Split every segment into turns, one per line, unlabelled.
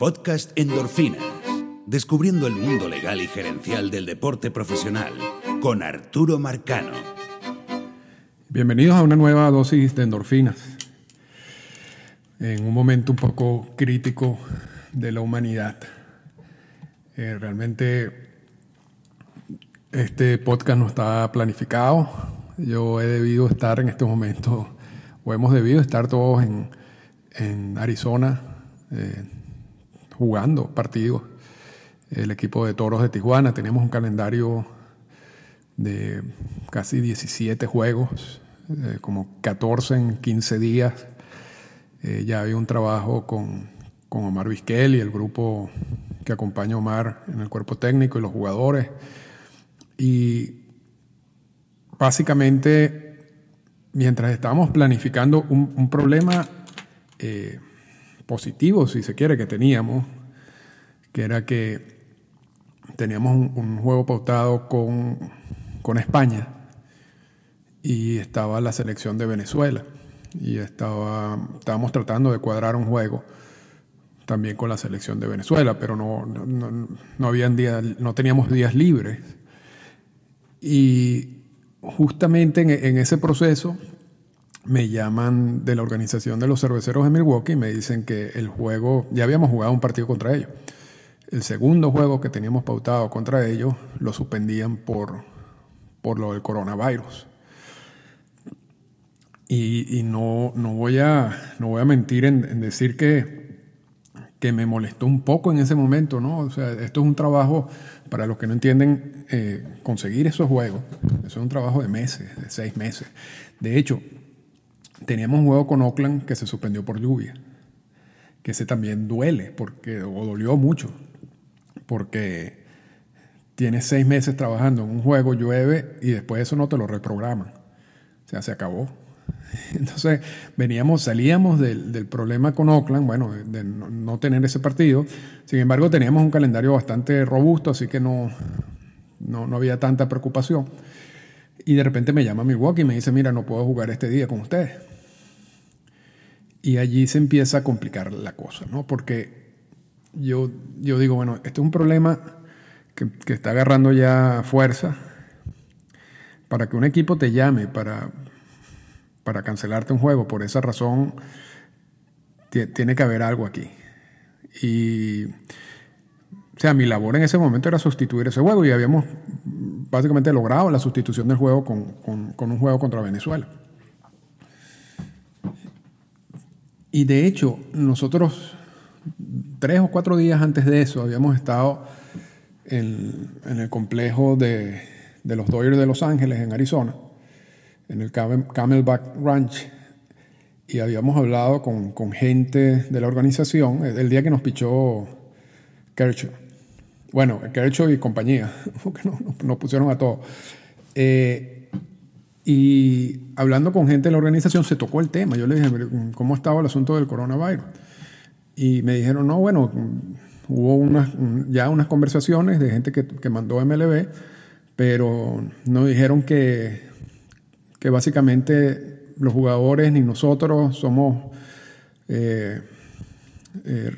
Podcast Endorfinas. Descubriendo el mundo legal y gerencial del deporte profesional con Arturo Marcano.
Bienvenidos a una nueva dosis de endorfinas. En un momento un poco crítico de la humanidad. Eh, realmente este podcast no está planificado. Yo he debido estar en este momento, o hemos debido estar todos en, en Arizona eh, jugando partidos. El equipo de Toros de Tijuana, tenemos un calendario de casi 17 juegos, eh, como 14 en 15 días. Eh, ya había un trabajo con, con Omar Vizquel y el grupo que acompaña a Omar en el cuerpo técnico y los jugadores. Y básicamente, mientras estábamos planificando un, un problema eh, positivo, si se quiere, que teníamos, que era que teníamos un, juego pautado con, con, España y estaba la selección de Venezuela y estaba, estábamos tratando de cuadrar un juego también con la selección de Venezuela, pero no, no, no, no teníamos días libres. Y justamente en, en ese proceso me llaman de la organización de los cerveceros de Milwaukee y me dicen que el juego, ya habíamos jugado un partido contra ellos. El segundo juego que teníamos pautado contra ellos lo suspendían por, por lo del coronavirus. Y, no, no, voy a, no voy a mentir en, decir que, que, me molestó un poco en ese momento, ¿no? O sea, esto es un trabajo, para los que no entienden, eh, conseguir esos juegos, eso es un trabajo de meses, de seis meses. De hecho, teníamos un juego con Oakland que se suspendió por lluvia, que ese también duele, porque, o dolió mucho, porque tienes seis meses trabajando en un juego, llueve y después eso no te lo reprograman. O sea, se acabó. Entonces, veníamos, salíamos del, problema con Oakland, bueno, de no, tener ese partido. Sin embargo, teníamos un calendario bastante robusto, así que no, no, no había tanta preocupación. Y de repente me llama Milwaukee y me dice, mira, no puedo jugar este día con ustedes. Y allí se empieza a complicar la cosa, ¿no? Porque yo, yo digo, bueno, este es un problema que, que está agarrando ya fuerza. Para que un equipo te llame para, para cancelarte un juego, por esa razón, tiene que haber algo aquí. Y, o sea, mi labor en ese momento era sustituir ese juego y habíamos básicamente logrado la sustitución del juego con, con, con un juego contra Venezuela. Y de hecho, nosotros tres o cuatro días antes de eso habíamos estado en, el complejo de, los Dodgers de Los Ángeles, en Arizona, en el Camelback Ranch, y habíamos hablado con, gente de la organización el día que nos pichó Kershaw. Bueno, Kershaw y compañía, porque nos, pusieron a todos. Eh, y hablando con gente de la organización se tocó el tema. Yo le dije, ¿cómo estaba el asunto del coronavirus? Y me dijeron, no, bueno, hubo unas, ya unas conversaciones de gente que, que mandó MLB, pero nos dijeron que, que básicamente los jugadores ni nosotros somos, eh, eh,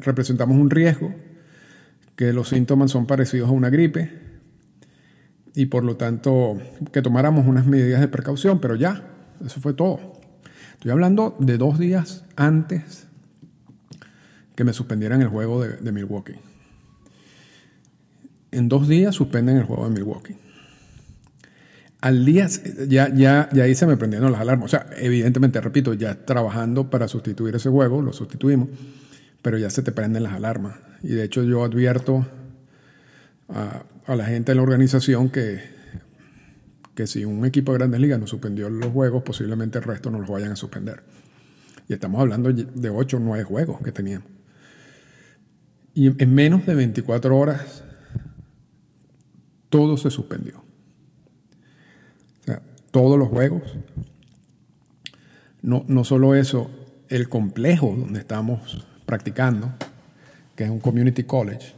representamos un riesgo, que los síntomas son parecidos a una gripe y por lo tanto que tomáramos unas medidas de precaución, pero ya, eso fue todo. Estoy hablando de dos días antes que me suspendieran el juego de, Milwaukee. En dos días suspenden el juego de Milwaukee. Al día, ya, ya, ya ahí se me prendieron las alarmas. O sea, evidentemente, repito, ya trabajando para sustituir ese juego, lo sustituimos, pero ya se te prenden las alarmas. Y de hecho yo advierto a la gente de la organización que, que si un equipo de grandes ligas no suspendió los juegos, posiblemente el resto no los vayan a suspender. Y estamos hablando de 8 o 9 juegos que teníamos. Y en menos de 24 horas, todo se suspendió. O sea, todos los juegos. No, no solo eso, el complejo donde estamos practicando, que es un community college,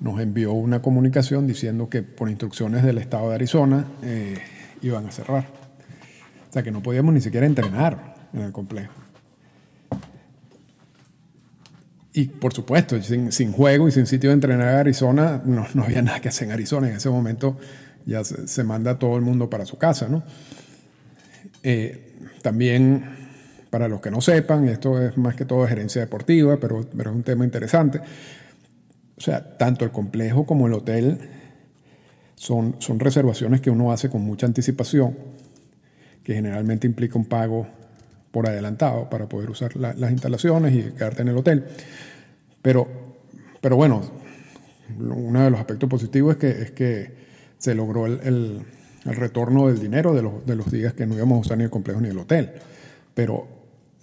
nos envió una comunicación diciendo que por instrucciones del estado de Arizona eh, iban a cerrar. O sea que no podíamos ni siquiera entrenar en el complejo. y por supuesto, sin, sin, juego y sin sitio de entrenar en Arizona, no, no, había nada que hacer en Arizona. En ese momento ya se, se manda todo el mundo para su casa. ¿no? Eh, también, para los que no sepan, esto es más que todo gerencia deportiva, pero, pero es un tema interesante. O sea, tanto el complejo como el hotel son, son reservaciones que uno hace con mucha anticipación, que generalmente implica un pago por adelantado para poder usar la, las instalaciones y quedarte en el hotel. Pero, pero bueno, uno de los aspectos positivos es que, es que se logró el, el, el retorno del dinero de los, de los, días que no íbamos a usar ni el complejo ni el hotel. Pero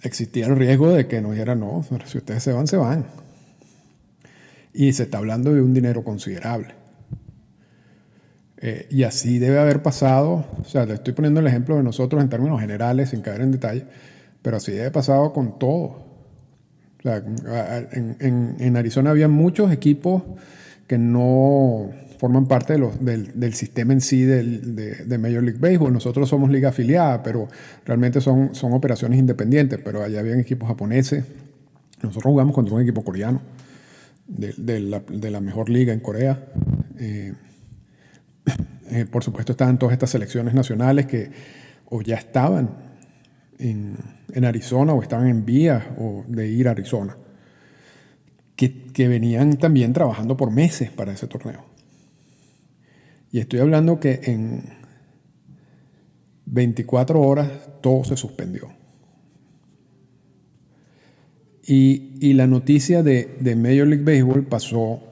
existía el riesgo de que nos dijeran, no, si ustedes se van, se van. Y se está hablando de un dinero considerable. Eh, y así debe haber pasado, o sea, le estoy poniendo el ejemplo de nosotros en términos generales, sin caer en detalle, pero así debe haber pasado con todo. O sea, en, en, en, Arizona había muchos equipos que no forman parte de los, del, del, sistema en sí del, de, de, Major League Baseball. Nosotros somos liga afiliada, pero realmente son, son operaciones independientes, pero allá habían equipos japoneses. Nosotros jugamos contra un equipo coreano de, la, de la, mejor liga en Corea. Eh, eh, por supuesto estaban todas estas selecciones nacionales que o ya estaban en, en Arizona o estaban en vías o de ir a Arizona, que, que, venían también trabajando por meses para ese torneo. Y estoy hablando que en 24 horas todo se suspendió. Y, la noticia de, Major League Baseball pasó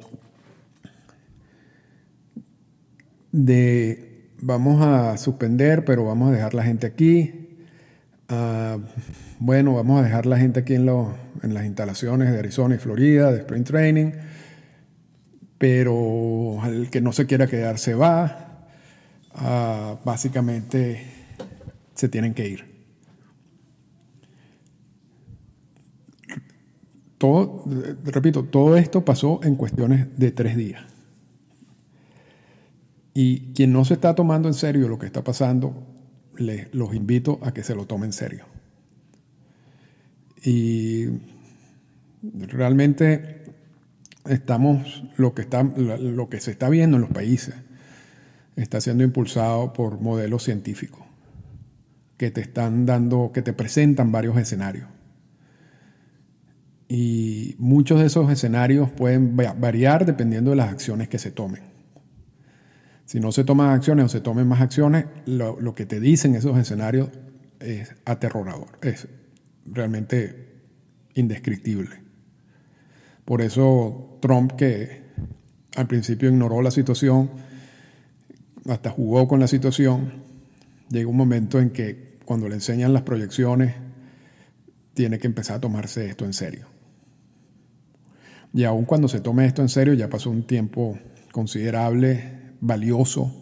de vamos a suspender, pero vamos a dejar la gente aquí. Uh, bueno, vamos a dejar la gente aquí en, lo, las instalaciones de Arizona y Florida, de Spring Training, pero el que no se quiera quedar se va. Uh, básicamente se tienen que ir. Todo, repito, todo esto pasó en cuestiones de tres días. Y quien no se está tomando en serio lo que está pasando, les, los invito a que se lo tomen en serio. Y realmente estamos, lo que, está, lo que se está viendo en los países, está siendo impulsado por modelos científicos que te están dando, que te presentan varios escenarios. Y muchos de esos escenarios pueden variar dependiendo de las acciones que se tomen. Si no se toman acciones o se tomen más acciones, lo, lo que te dicen esos escenarios es aterrorador, es realmente indescriptible. Por eso Trump, que al principio ignoró la situación, hasta jugó con la situación, llega un momento en que cuando le enseñan las proyecciones, tiene que empezar a tomarse esto en serio. Y aun cuando se tome esto en serio, ya pasó un tiempo considerable valioso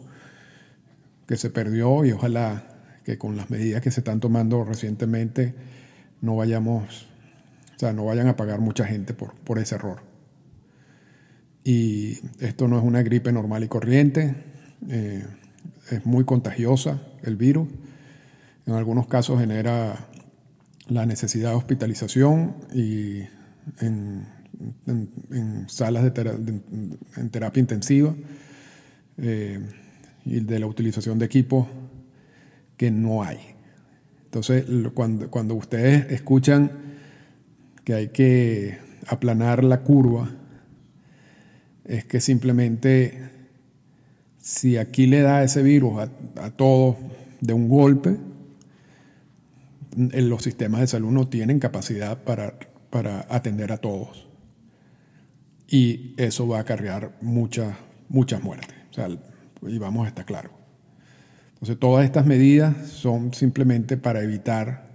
que se perdió y ojalá que con las medidas que se están tomando recientemente no vayamos, o sea, no vayan a pagar mucha gente por, por ese error. Y esto no es una gripe normal y corriente, eh, es muy contagiosa el virus. En algunos casos genera la necesidad de hospitalización y en, en, salas de en terapia intensiva eh, y de la utilización de equipos que no hay. Entonces, cuando, cuando ustedes escuchan que hay que aplanar la curva, es que simplemente si aquí le da ese virus a, a todos de un golpe, los sistemas de salud no tienen capacidad para, para atender a todos. Y eso va a acarrear muchas, muchas muertes. O sea, y vamos a estar claros. Entonces, todas estas medidas son simplemente para evitar,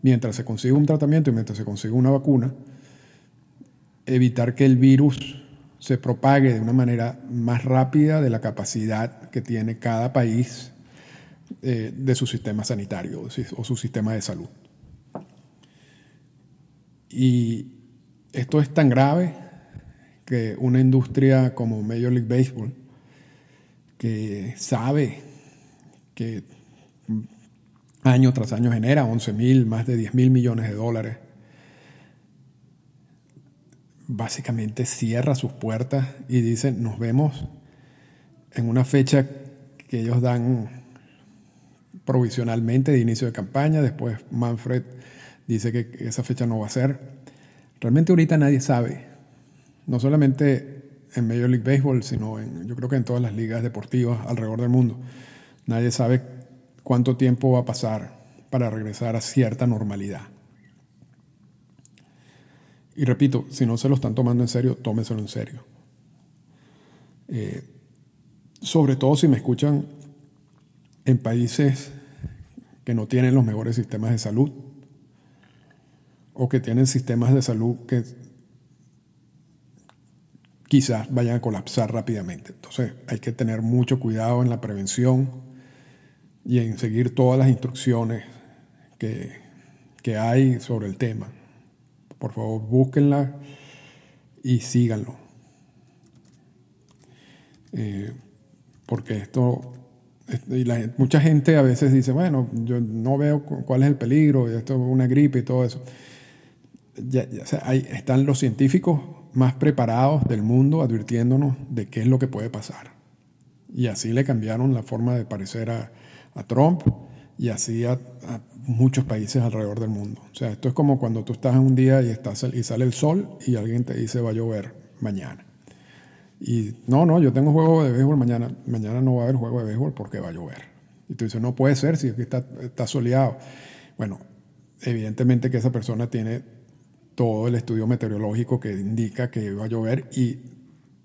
mientras se consigue un tratamiento y mientras se consigue una vacuna, evitar que el virus se propague de una manera más rápida de la capacidad que tiene cada país eh, de su sistema sanitario o su sistema de salud. Y esto es tan grave que una industria como Major League Baseball que sabe que año tras año genera 11 mil, más de 10 mil millones de dólares, básicamente cierra sus puertas y dice, nos vemos en una fecha que ellos dan provisionalmente de inicio de campaña, después Manfred dice que esa fecha no va a ser. Realmente ahorita nadie sabe, no solamente en Major League Baseball, sino yo creo que en todas las ligas deportivas alrededor del mundo. Nadie sabe cuánto tiempo va a pasar para regresar a cierta normalidad. Y repito, si no se lo están tomando en serio, tómeselo en serio. Eh, sobre todo si me escuchan en países que no tienen los mejores sistemas de salud o que tienen sistemas de salud que quizás vayan a colapsar rápidamente. Entonces hay que tener mucho cuidado en la prevención y en seguir todas las instrucciones que, que hay sobre el tema. Por favor, búsquenla y síganlo. Eh, porque esto, y mucha gente a veces dice, bueno, yo no veo cuál es el peligro, esto es una gripe y todo eso. Ya, ahí están los científicos más preparados del mundo advirtiéndonos de qué es lo que puede pasar. Y así le cambiaron la forma de parecer a, a Trump y así a, muchos países alrededor del mundo. O sea, esto es como cuando tú estás un día y, estás, y sale el sol y alguien te dice va a llover mañana. Y no, no, yo tengo juego de béisbol mañana. Mañana no va a haber juego de béisbol porque va a llover. Y tú dices, no puede ser si aquí está, está soleado. Bueno, evidentemente que esa persona tiene todo el estudio meteorológico que indica que va a llover y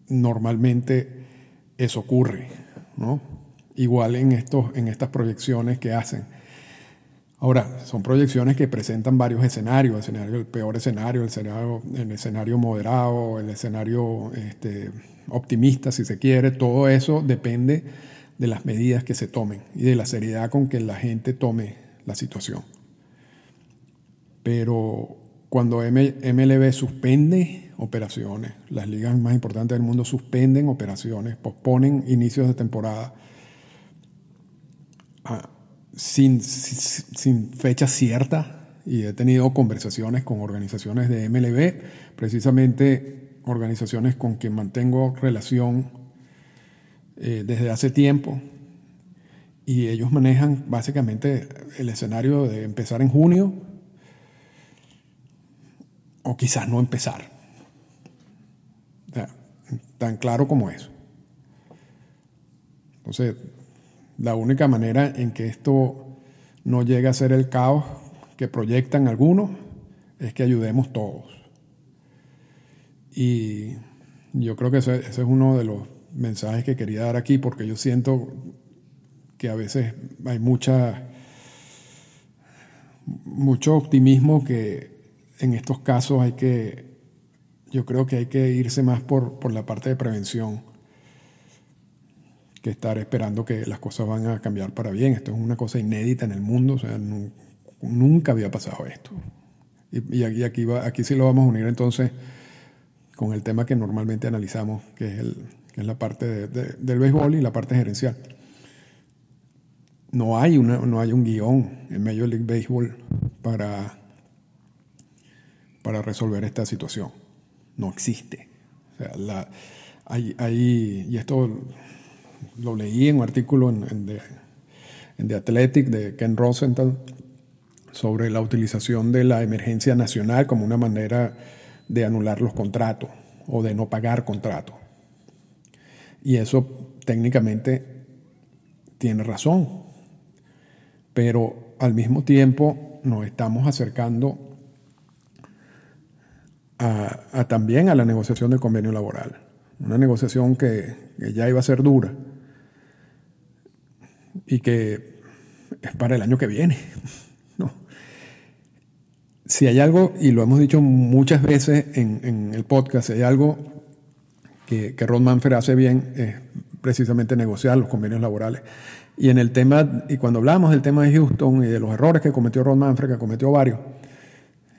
normalmente eso ocurre, ¿no? igual en, estos, en estas proyecciones que hacen. Ahora, son proyecciones que presentan varios escenarios, el, escenario, el peor escenario, el escenario, el escenario moderado, el escenario este, optimista, si se quiere, todo eso depende de las medidas que se tomen y de la seriedad con que la gente tome la situación. Pero cuando MLB suspende operaciones, las ligas más importantes del mundo suspenden operaciones, posponen inicios de temporada, sin, sin, fecha cierta y he tenido conversaciones con organizaciones de MLB, precisamente organizaciones con quien mantengo relación eh, desde hace tiempo y ellos manejan básicamente el escenario de empezar en junio o quizás no empezar. tan claro como eso. Entonces, la única manera en que esto no llegue a ser el caos que proyectan algunos es que ayudemos todos. Y yo creo que ese, es uno de los mensajes que quería dar aquí, porque yo siento que a veces hay mucha, mucho optimismo que en estos casos hay que, yo creo que hay que irse más por, por la parte de prevención que estar esperando que las cosas van a cambiar para bien. Esto es una cosa inédita en el mundo, o sea, nunca había pasado esto. Y, aquí, va, aquí sí lo vamos a unir entonces con el tema que normalmente analizamos, que es, el, que es la parte del béisbol y la parte gerencial. No hay, una, no hay un guion en Major League Baseball para, para resolver esta situación. No existe. O sea, la, hay, y esto lo leí en un artículo en, en, The, Athletic de Ken Rosenthal sobre la utilización de la emergencia nacional como una manera de anular los contratos o de no pagar contratos. Y eso técnicamente tiene razón, pero al mismo tiempo nos estamos acercando a, también a la negociación del convenio laboral, una negociación que ya iba a ser dura y que es para el año que viene. No. Si hay algo, y lo hemos dicho muchas veces en, el podcast, si hay algo que, que Ron Manfred hace bien, es precisamente negociar los convenios laborales. Y en el tema, y cuando hablamos del tema de Houston y de los errores que cometió Ron Manfred, que cometió varios,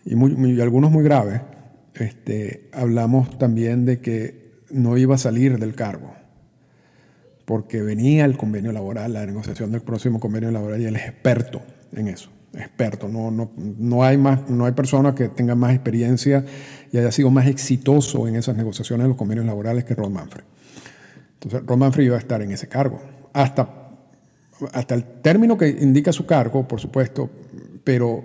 y, algunos muy graves, este, hablamos también de que no iba a salir del cargo porque venía el convenio laboral, la negociación del próximo convenio laboral y él es experto en eso. experto, no, no, no, hay más, no hay persona que tenga más experiencia y haya sido más exitoso en esas negociaciones de los convenios laborales que Ron Manfred. Entonces, Ron Manfred iba a estar en ese cargo, hasta, hasta el término que indica su cargo, por supuesto, pero,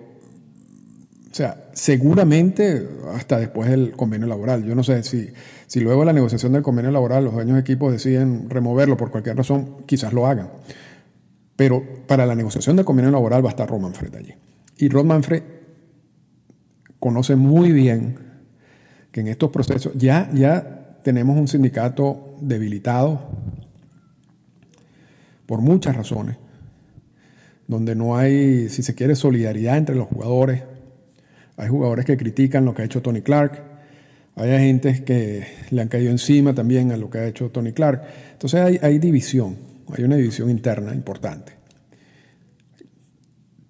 o sea, seguramente hasta después del convenio laboral. Yo no sé si, si luego de la negociación del convenio laboral los dueños de equipos deciden removerlo por cualquier razón, quizás lo hagan. Pero para la negociación del convenio laboral va a estar Ron Manfred allí. Y Ron Manfred conoce muy bien que en estos procesos ya, ya tenemos un sindicato debilitado por muchas razones, donde no hay, si se quiere, solidaridad entre los jugadores. Hay jugadores que critican lo que ha hecho Tony Clark, hay agentes que le han caído encima también a lo que ha hecho Tony Clark. Entonces hay, división hay una división interna importante.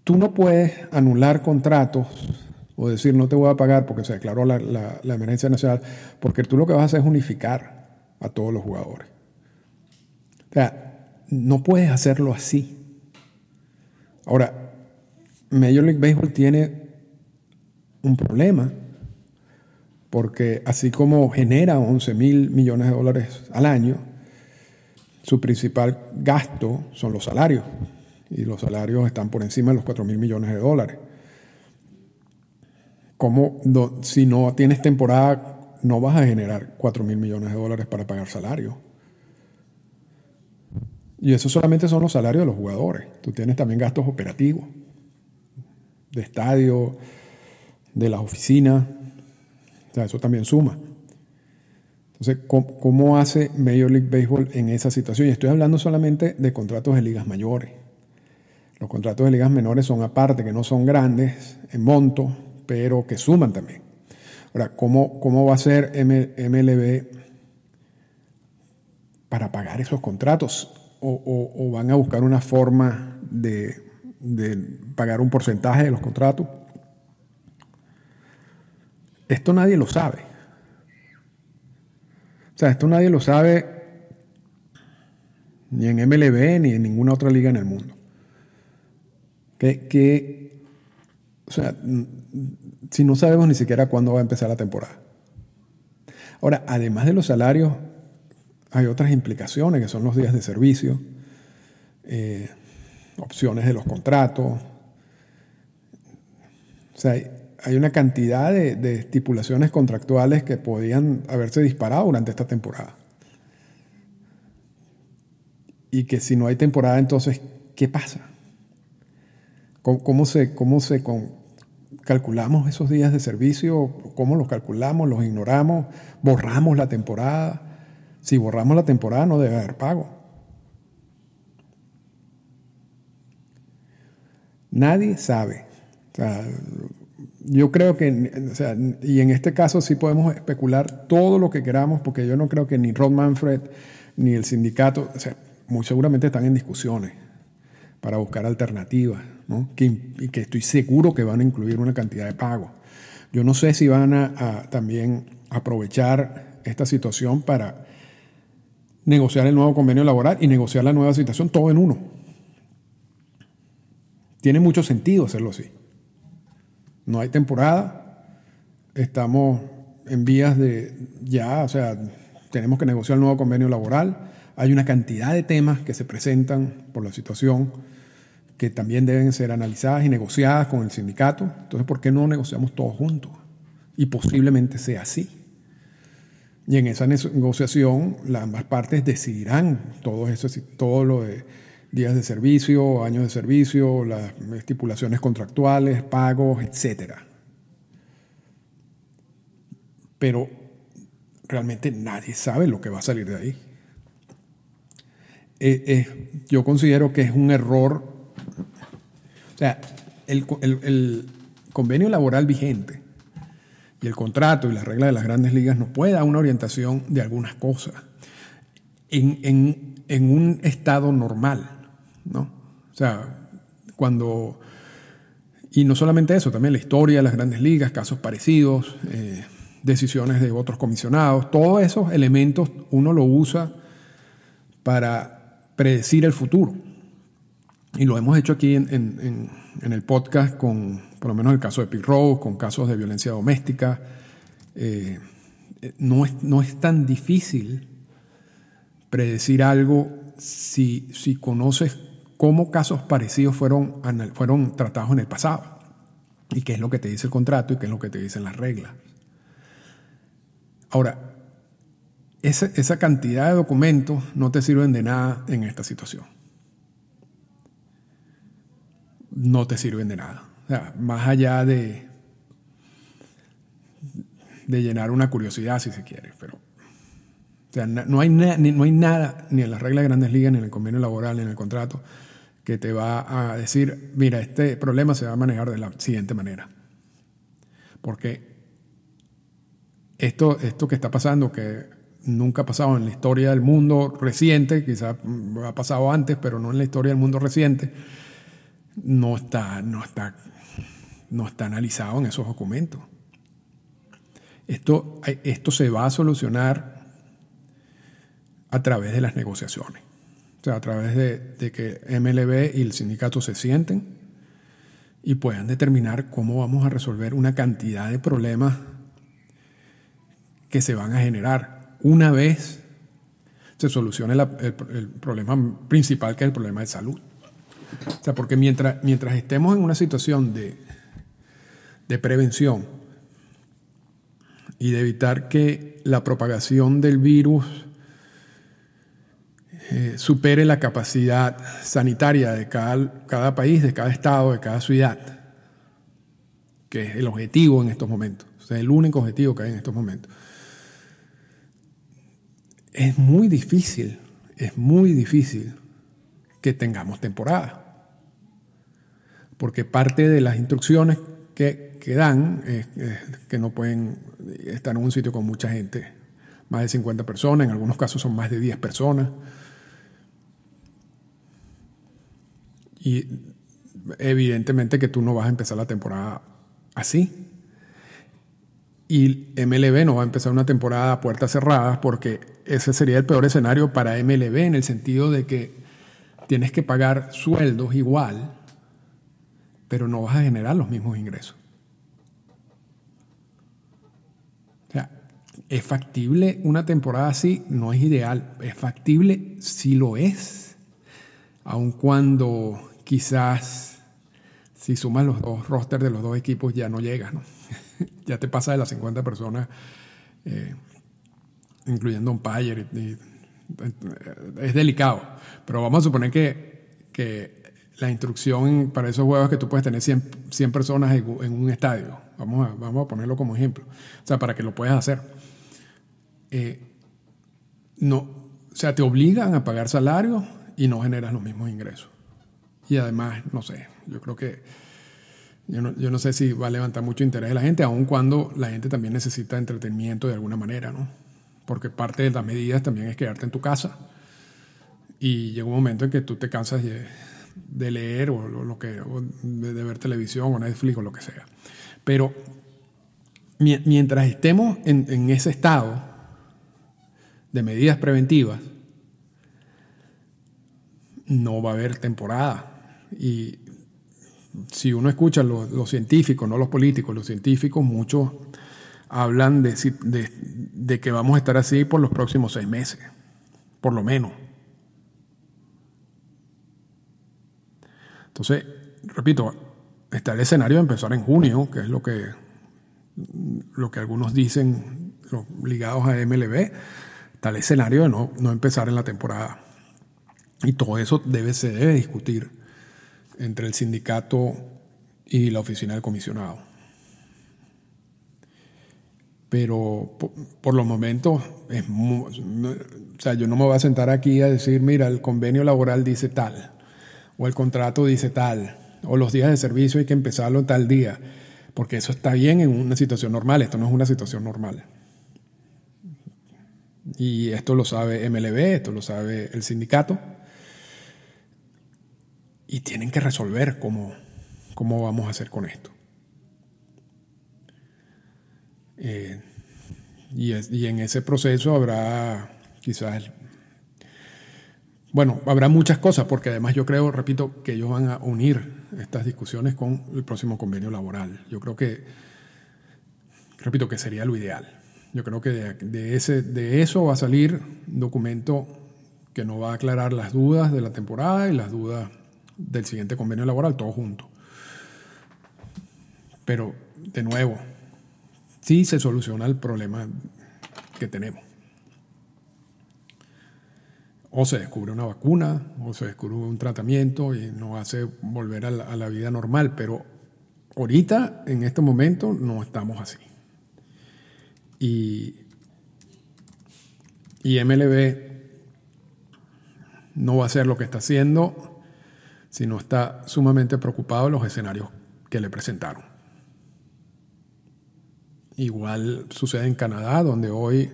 Tú no puedes anular contratos o decir no te voy a pagar porque se declaró la, emergencia nacional, porque tú lo que vas a hacer es unificar a todos los jugadores. O sea, no puedes hacerlo así. Ahora, Major League Baseball tiene un problema, porque así como genera 11 mil millones de dólares al año, su principal gasto son los salarios. Y los salarios están por encima de los 4 mil millones de dólares. ¿Cómo, si no tienes temporada, no vas a generar 4 mil millones de dólares para pagar salarios? Y eso solamente son los salarios de los jugadores. Tú tienes también gastos operativos, de estadio, de las oficinas. O sea, eso también suma. Entonces, ¿cómo, hace Major League Baseball en esa situación? Y estoy hablando solamente de contratos de ligas mayores. Los contratos de ligas menores son aparte, que no son grandes en monto, pero que suman también. Ahora, ¿cómo, cómo va a ser MLB para pagar esos contratos? ¿O, van a buscar una forma de, de pagar un porcentaje de los contratos? Esto nadie lo sabe. O sea, esto nadie lo sabe ni en MLB ni en ninguna otra liga en el mundo. Que, o sea, si no sabemos ni siquiera cuándo va a empezar la temporada. Ahora, además de los salarios, hay otras implicaciones que son los días de servicio, eh, opciones de los contratos. O sea, hay una cantidad de, estipulaciones contractuales que podían haberse disparado durante esta temporada. Y que si no hay temporada, entonces, ¿qué pasa? ¿Cómo, se, cómo se calculamos esos días de servicio? ¿Cómo los calculamos? ¿Los ignoramos? ¿Borramos la temporada? Si borramos la temporada, no debe haber pago. Nadie sabe. O sea, yo creo que, o sea, y en este caso sí podemos especular todo lo que queramos, porque yo no creo que ni Rod Manfred ni el sindicato, o sea, muy seguramente están en discusiones para buscar alternativas, ¿no? y que estoy seguro que van a incluir una cantidad de pagos. Yo no sé si van a, también aprovechar esta situación para negociar el nuevo convenio laboral y negociar la nueva situación todo en uno. Tiene mucho sentido hacerlo así. No hay temporada, estamos en vías de ya, o sea, tenemos que negociar el nuevo convenio laboral. Hay una cantidad de temas que se presentan por la situación que también deben ser analizadas y negociadas con el sindicato. Entonces, ¿por qué no negociamos todos juntos? Y posiblemente sea así. Y en esa negociación, las ambas partes decidirán todo eso, todo lo de días de servicio, años de servicio, las estipulaciones contractuales, pagos, etc. Pero realmente nadie sabe lo que va a salir de ahí. Eh, eh, yo considero que es un error. O sea, el, convenio laboral vigente y el contrato y las reglas de las grandes ligas nos puede dar una orientación de algunas cosas en, en un estado normal. ¿No? O sea, cuando... Y no solamente eso, también la historia de las grandes ligas, casos parecidos, eh, decisiones de otros comisionados, todos esos elementos uno lo usa para predecir el futuro. Y lo hemos hecho aquí en, en el podcast con, por lo menos el caso de Pete Rose, con casos de violencia doméstica. Eh, no, es, no es tan difícil predecir algo si, si conoces cómo casos parecidos fueron, fueron tratados en el pasado y qué es lo que te dice el contrato y qué es lo que te dicen las reglas. Ahora, esa, esa cantidad de documentos no te sirven de nada en esta situación. No te sirven de nada. O sea, más allá de, de llenar una curiosidad, si se quiere, pero o sea, no, hay no hay nada, ni en las reglas de grandes ligas, ni en el convenio laboral, ni en el contrato, que te va a decir, mira, este problema se va a manejar de la siguiente manera. Porque esto, esto que está pasando, que nunca ha pasado en la historia del mundo reciente, quizás ha pasado antes, pero no en la historia del mundo reciente, no está, no está, no está analizado en esos documentos. Esto, esto se va a solucionar a través de las negociaciones sea, a través de, que MLB y el sindicato se sienten y puedan determinar cómo vamos a resolver una cantidad de problemas que se van a generar una vez se solucione el, problema principal, que es el problema de salud. O sea, porque mientras, mientras estemos en una situación de, de prevención y de evitar que la propagación del virus eh, supere la capacidad sanitaria de cada, cada país, de cada estado, de cada ciudad, que es el objetivo en estos momentos, o sea, el único objetivo que hay en estos momentos. Es muy difícil, es muy difícil que tengamos temporada, porque parte de las instrucciones que, que dan es, que no pueden estar en un sitio con mucha gente, más de 50 personas, en algunos casos son más de 10 personas. Y evidentemente que tú no vas a empezar la temporada así. Y MLB no va a empezar una temporada a puertas cerradas porque ese sería el peor escenario para MLB en el sentido de que tienes que pagar sueldos igual, pero no vas a generar los mismos ingresos. O sea, ¿es factible una temporada así? No es ideal. ¿Es factible? Sí lo es. Aun cuando quizás si sumas los dos rosters de los dos equipos ya no llegas, ¿no? ya te pasa de las 50 personas, eh, incluyendo un Payer. es delicado, pero vamos a suponer que, que, la instrucción para esos juegos que tú puedes tener 100, 100 personas en, un estadio, vamos a, vamos a ponerlo como ejemplo, o sea, para que lo puedas hacer. Eh, no, o sea, te obligan a pagar salario y no generas los mismos ingresos. Y además, no sé, yo creo que yo no, yo no, sé si va a levantar mucho interés de la gente, aun cuando la gente también necesita entretenimiento de alguna manera, ¿no? Porque parte de las medidas también es quedarte en tu casa y llega un momento en que tú te cansas de, de leer o lo, que, de, ver televisión o Netflix o lo que sea. Pero mientras estemos en, en ese estado de medidas preventivas, no va a haber temporada y si uno escucha los, científicos, no los políticos, los científicos, muchos hablan de, de, que vamos a estar así por los próximos seis meses, por lo menos. Entonces, repito, está el escenario de empezar en junio, que es lo que, lo que algunos dicen, ligados a MLB, está el escenario de no, no empezar en la temporada. Y todo eso debe, se debe discutir entre el sindicato y la oficina del comisionado. Pero por, los momentos, o sea, yo no me voy a sentar aquí a decir, mira, el convenio laboral dice tal, o el contrato dice tal, o los días de servicio hay que empezarlo tal día, porque eso está bien en una situación normal, esto no es una situación normal. Y esto lo sabe MLB, esto lo sabe el sindicato y tienen que resolver cómo, cómo vamos a hacer con esto. Eh, y, en ese proceso habrá quizás bueno, habrá muchas cosas, porque además yo creo, repito, que ellos van a unir estas discusiones con el próximo convenio laboral. Yo creo que, repito, que sería lo ideal. Yo creo que de, ese, de eso va a salir un documento que nos va a aclarar las dudas de la temporada y las dudas del siguiente convenio laboral, todo junto. Pero, de nuevo, sí se soluciona el problema que tenemos. O se descubre una vacuna, o se descubre un tratamiento y nos hace volver a la, vida normal, pero ahorita, en este momento, no estamos así. Y, y MLB no va a hacer lo que está haciendo, sino está sumamente preocupado de los escenarios que le presentaron. Igual sucede en Canadá, donde hoy,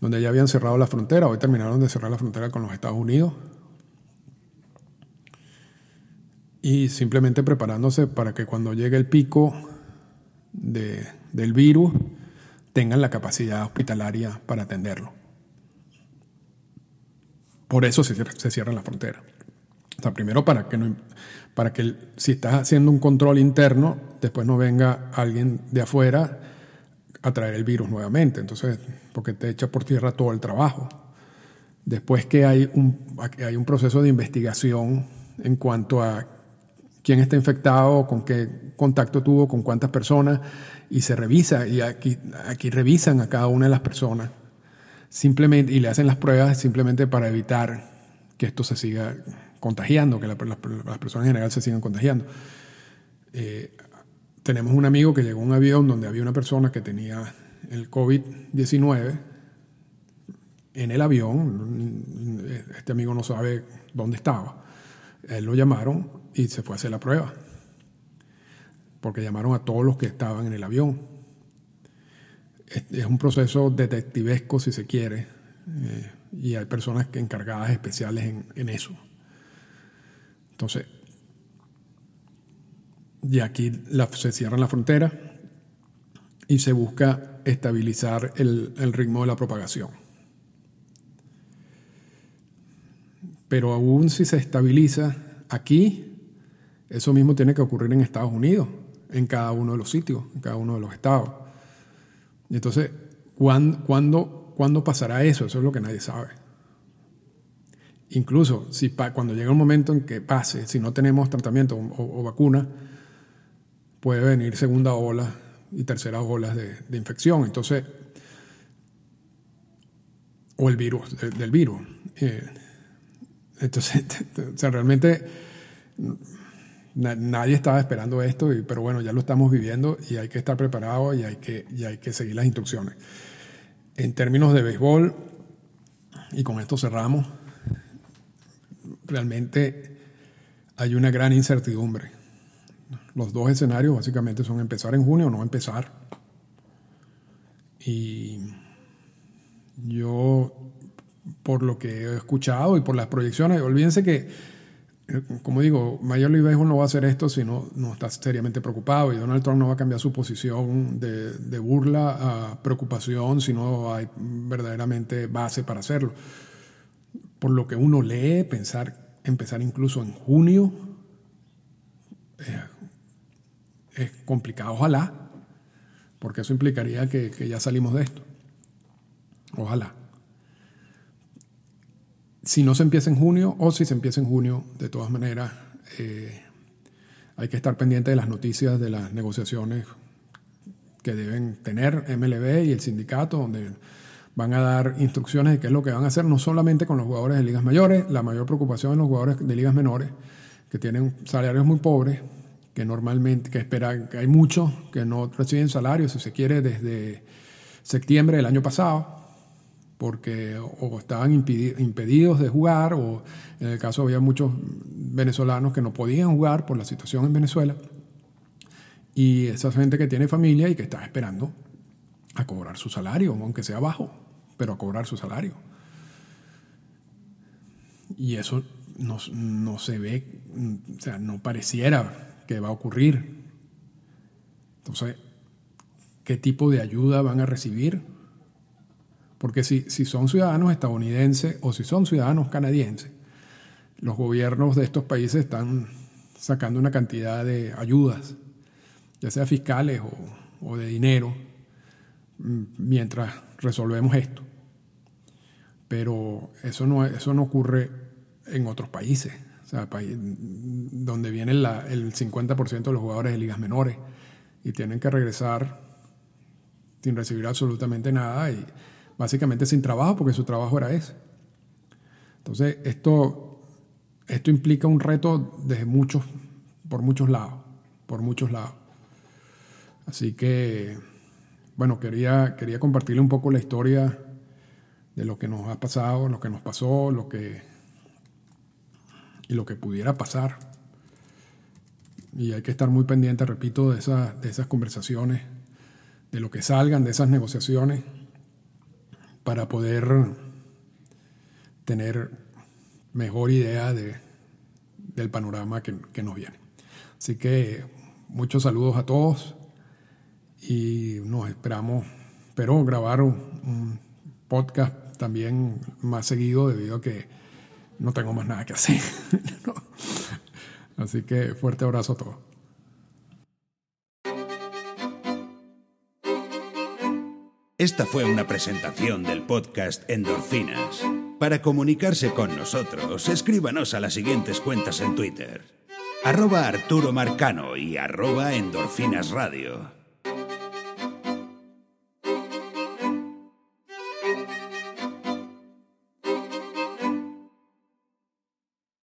donde ya habían cerrado la frontera, hoy terminaron de cerrar la frontera con los Estados Unidos. Y simplemente preparándose para que cuando llegue el pico del virus tengan la capacidad hospitalaria para atenderlo. Por eso se, se cierra la frontera. O primero para que, para que si estás haciendo un control interno, después no venga alguien de afuera a traer el virus nuevamente. Entonces, porque te echa por tierra todo el trabajo. Después que hay un, hay un proceso de investigación en cuanto a quién está infectado, con qué contacto tuvo, con cuántas personas, y se revisa, y aquí, aquí revisan a cada una de las personas, simplemente, y le hacen las pruebas simplemente para evitar que esto se siga contagiando, que las personas en general se sigan contagiando. Eh, tenemos un amigo que llegó a un avión donde había una persona que tenía el COVID-19 en el avión. Este amigo no sabe dónde estaba. Él lo llamaron y se fue a hacer la prueba. Porque llamaron a todos los que estaban en el avión. Es un proceso detectivesco, si se quiere, eh, y hay personas encargadas especiales en, en eso. Entonces, y aquí se cierra la frontera y se busca estabilizar el, ritmo de la propagación. Pero aún si se estabiliza aquí, eso mismo tiene que ocurrir en Estados Unidos, en cada uno de los sitios, en cada uno de los estados. Entonces, ¿cuándo, ¿cuándo, pasará eso? Eso es lo que nadie sabe. Incluso si cuando llega un momento en que pase, si no tenemos tratamiento o vacuna, puede venir segunda ola y tercera ola de, infección. Entonces, o el virus, del virus. Eh, entonces, realmente nadie estaba esperando esto, pero bueno, ya lo estamos viviendo y hay que estar preparado y hay que, y hay que seguir las instrucciones. En términos de béisbol, y con esto cerramos, realmente hay una gran incertidumbre los dos escenarios básicamente son empezar en junio o no empezar. Y yo, por lo que he escuchado y por las proyecciones, olvídense que, como digo, Major League no va a hacer esto si no, no está seriamente preocupado y Donald Trump no va a cambiar su posición de, de burla a preocupación si no hay verdaderamente base para hacerlo. Por lo que uno lee, pensar, empezar incluso en junio, eh, es complicado, ojalá, porque eso implicaría que, ya salimos de esto. Ojalá. Si no se empieza en junio o si se empieza en junio, de todas maneras, eh, hay que estar pendiente de las noticias de las negociaciones que deben tener MLB y el sindicato, donde van a dar instrucciones de qué es lo que van a hacer, no solamente con los jugadores de ligas mayores, la mayor preocupación en los jugadores de ligas menores, que tienen salarios muy pobres, que normalmente, que espera, que hay muchos que no reciben salarios, si se quiere, desde septiembre del año pasado, porque o estaban impedidos de jugar, o en el caso había muchos venezolanos que no podían jugar por la situación en Venezuela, y esa gente que tiene familia y que está esperando a cobrar su salario, aunque sea bajo, pero a cobrar su salario. Y eso no, no se ve, o sea, no pareciera que va a ocurrir. Entonces, ¿qué tipo de ayuda van a recibir? Porque si, si son ciudadanos estadounidenses o si son ciudadanos canadienses, los gobiernos de estos países están sacando una cantidad de ayudas, ya sea fiscales o, de dinero, mientras resolvemos esto. Pero eso no, eso no ocurre en otros países, o sea, donde viene el 50% de los jugadores de ligas menores y tienen que regresar sin recibir absolutamente nada y básicamente sin trabajo porque su trabajo era ese. Entonces, esto, esto implica un reto desde muchos, por muchos lados, por muchos lados. Así que, bueno, quería, quería compartirle un poco la historia de lo que nos ha pasado, lo que nos pasó, lo que y lo que pudiera pasar. Y hay que estar muy pendiente, repito, de, de esas conversaciones, de lo que salgan de esas negociaciones, para poder tener mejor idea de, del panorama que, que, nos viene. Así que muchos saludos a todos y nos esperamos, espero grabar un, podcast también más seguido debido a que no tengo más nada que hacer. Así que fuerte abrazo a todos.
Esta fue una presentación del podcast Endorfinas. Para comunicarse con nosotros, escríbanos a las siguientes cuentas en Twitter. Arroba Arturo Marcano y arroba Endorfinas Radio.